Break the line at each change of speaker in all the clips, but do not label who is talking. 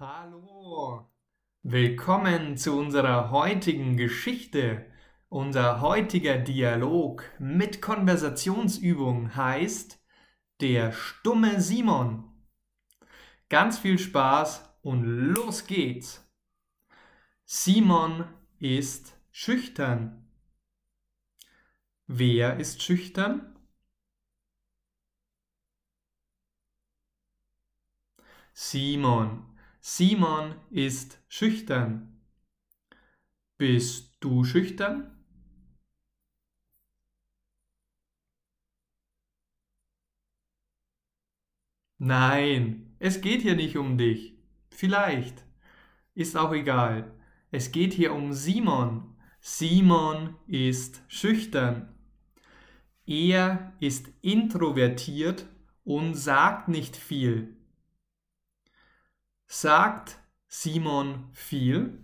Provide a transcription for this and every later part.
Hallo, willkommen zu unserer heutigen Geschichte. Unser heutiger Dialog mit Konversationsübung heißt Der stumme Simon. Ganz viel Spaß und los geht's. Simon ist schüchtern. Wer ist schüchtern? Simon. Simon ist schüchtern. Bist du schüchtern? Nein, es geht hier nicht um dich. Vielleicht. Ist auch egal. Es geht hier um Simon. Simon ist schüchtern. Er ist introvertiert und sagt nicht viel. Sagt Simon viel?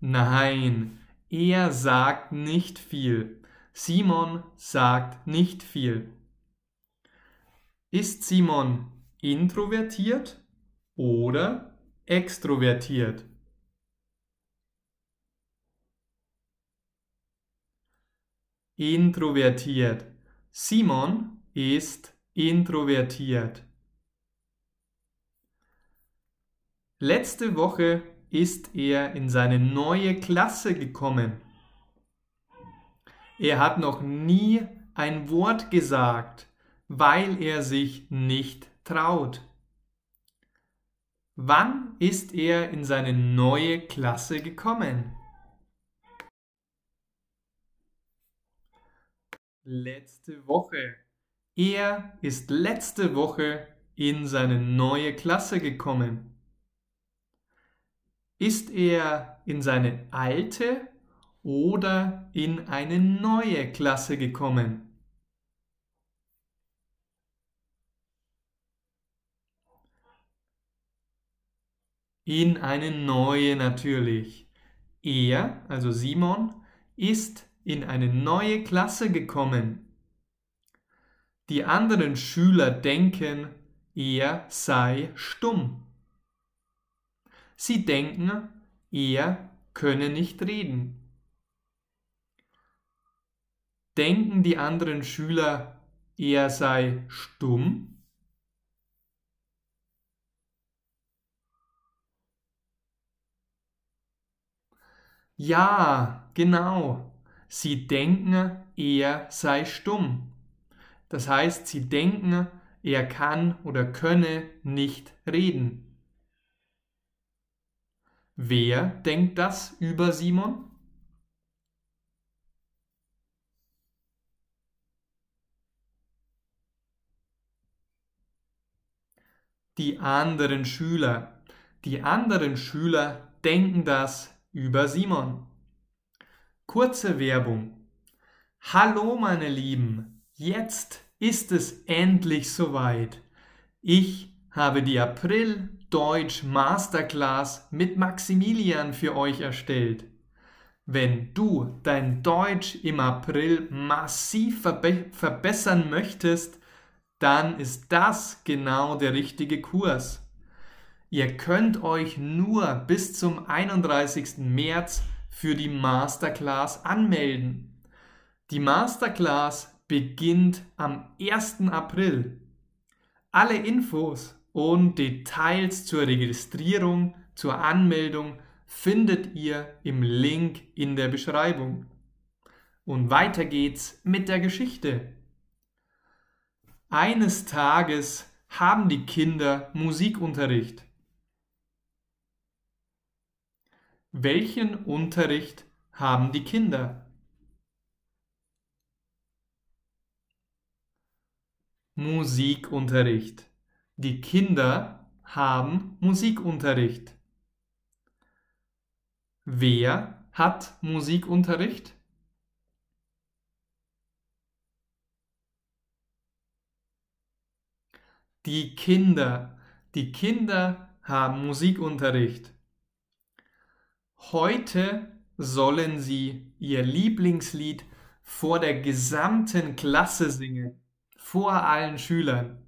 Nein, er sagt nicht viel. Simon sagt nicht viel. Ist Simon introvertiert oder extrovertiert? Introvertiert. Simon ist introvertiert. Letzte Woche ist er in seine neue Klasse gekommen. Er hat noch nie ein Wort gesagt, weil er sich nicht traut. Wann ist er in seine neue Klasse gekommen? Letzte Woche. Er ist letzte Woche in seine neue Klasse gekommen. Ist er in seine alte oder in eine neue Klasse gekommen? In eine neue natürlich. Er, also Simon, ist in eine neue Klasse gekommen. Die anderen Schüler denken, er sei stumm. Sie denken, er könne nicht reden. Denken die anderen Schüler, er sei stumm? Ja, genau. Sie denken, er sei stumm. Das heißt, sie denken, er kann oder könne nicht reden. Wer denkt das über Simon? Die anderen Schüler. Die anderen Schüler denken das über Simon. Kurze Werbung. Hallo meine Lieben, jetzt ist es endlich soweit. Ich habe die April Deutsch Masterclass mit Maximilian für euch erstellt. Wenn du dein Deutsch im April massiv verbe verbessern möchtest, dann ist das genau der richtige Kurs. Ihr könnt euch nur bis zum 31. März für die Masterclass anmelden. Die Masterclass beginnt am 1. April. Alle Infos und Details zur Registrierung, zur Anmeldung findet ihr im Link in der Beschreibung. Und weiter geht's mit der Geschichte. Eines Tages haben die Kinder Musikunterricht. Welchen Unterricht haben die Kinder? Musikunterricht. Die Kinder haben Musikunterricht. Wer hat Musikunterricht? Die Kinder. Die Kinder haben Musikunterricht. Heute sollen sie ihr Lieblingslied vor der gesamten Klasse singen, vor allen Schülern.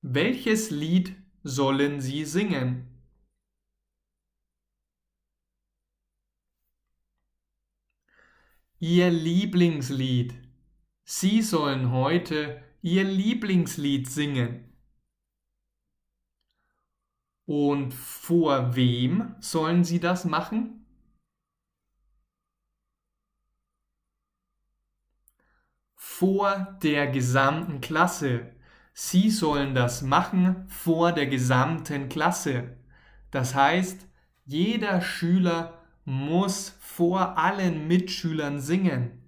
Welches Lied sollen sie singen? Ihr Lieblingslied. Sie sollen heute Ihr Lieblingslied singen. Und vor wem sollen Sie das machen? Vor der gesamten Klasse. Sie sollen das machen vor der gesamten Klasse. Das heißt, jeder Schüler muss vor allen Mitschülern singen.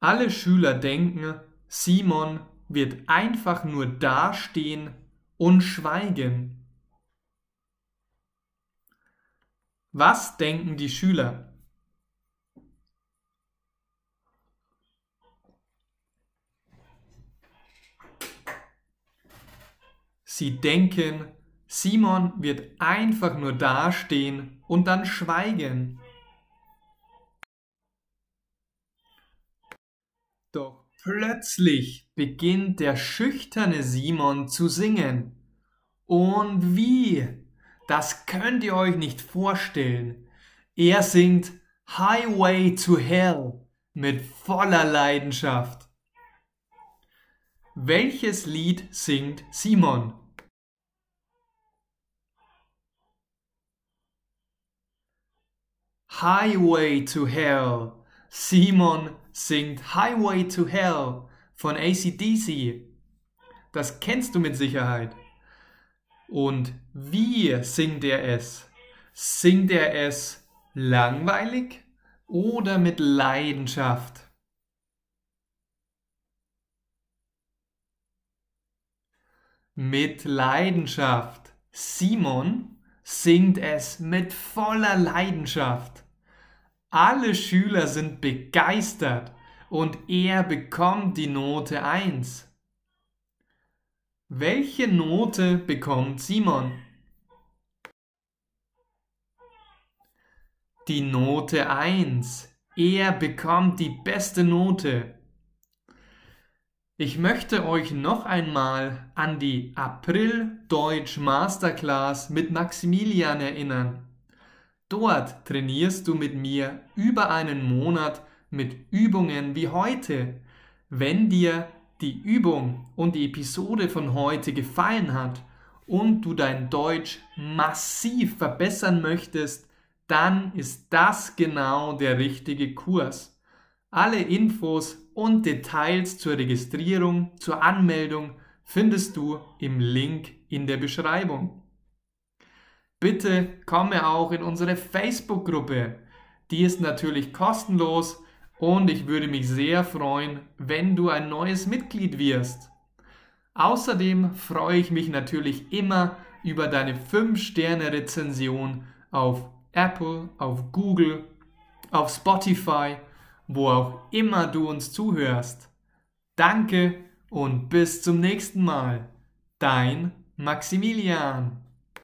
Alle Schüler denken, Simon wird einfach nur dastehen und schweigen. Was denken die Schüler? Sie denken, Simon wird einfach nur dastehen und dann schweigen. Doch plötzlich beginnt der schüchterne Simon zu singen. Und wie? Das könnt ihr euch nicht vorstellen. Er singt Highway to Hell mit voller Leidenschaft. Welches Lied singt Simon? Highway to Hell. Simon singt Highway to Hell von ACDC. Das kennst du mit Sicherheit. Und wie singt er es? Singt er es langweilig oder mit Leidenschaft? Mit Leidenschaft. Simon singt es mit voller Leidenschaft. Alle Schüler sind begeistert und er bekommt die Note 1. Welche Note bekommt Simon? Die Note 1. Er bekommt die beste Note. Ich möchte euch noch einmal an die April Deutsch Masterclass mit Maximilian erinnern. Dort trainierst du mit mir über einen Monat mit Übungen wie heute. Wenn dir die Übung und die Episode von heute gefallen hat und du dein Deutsch massiv verbessern möchtest, dann ist das genau der richtige Kurs. Alle Infos und Details zur Registrierung, zur Anmeldung findest du im Link in der Beschreibung. Bitte komme auch in unsere Facebook-Gruppe. Die ist natürlich kostenlos und ich würde mich sehr freuen, wenn du ein neues Mitglied wirst. Außerdem freue ich mich natürlich immer über deine 5-Sterne-Rezension auf Apple, auf Google, auf Spotify, wo auch immer du uns zuhörst. Danke und bis zum nächsten Mal. Dein Maximilian.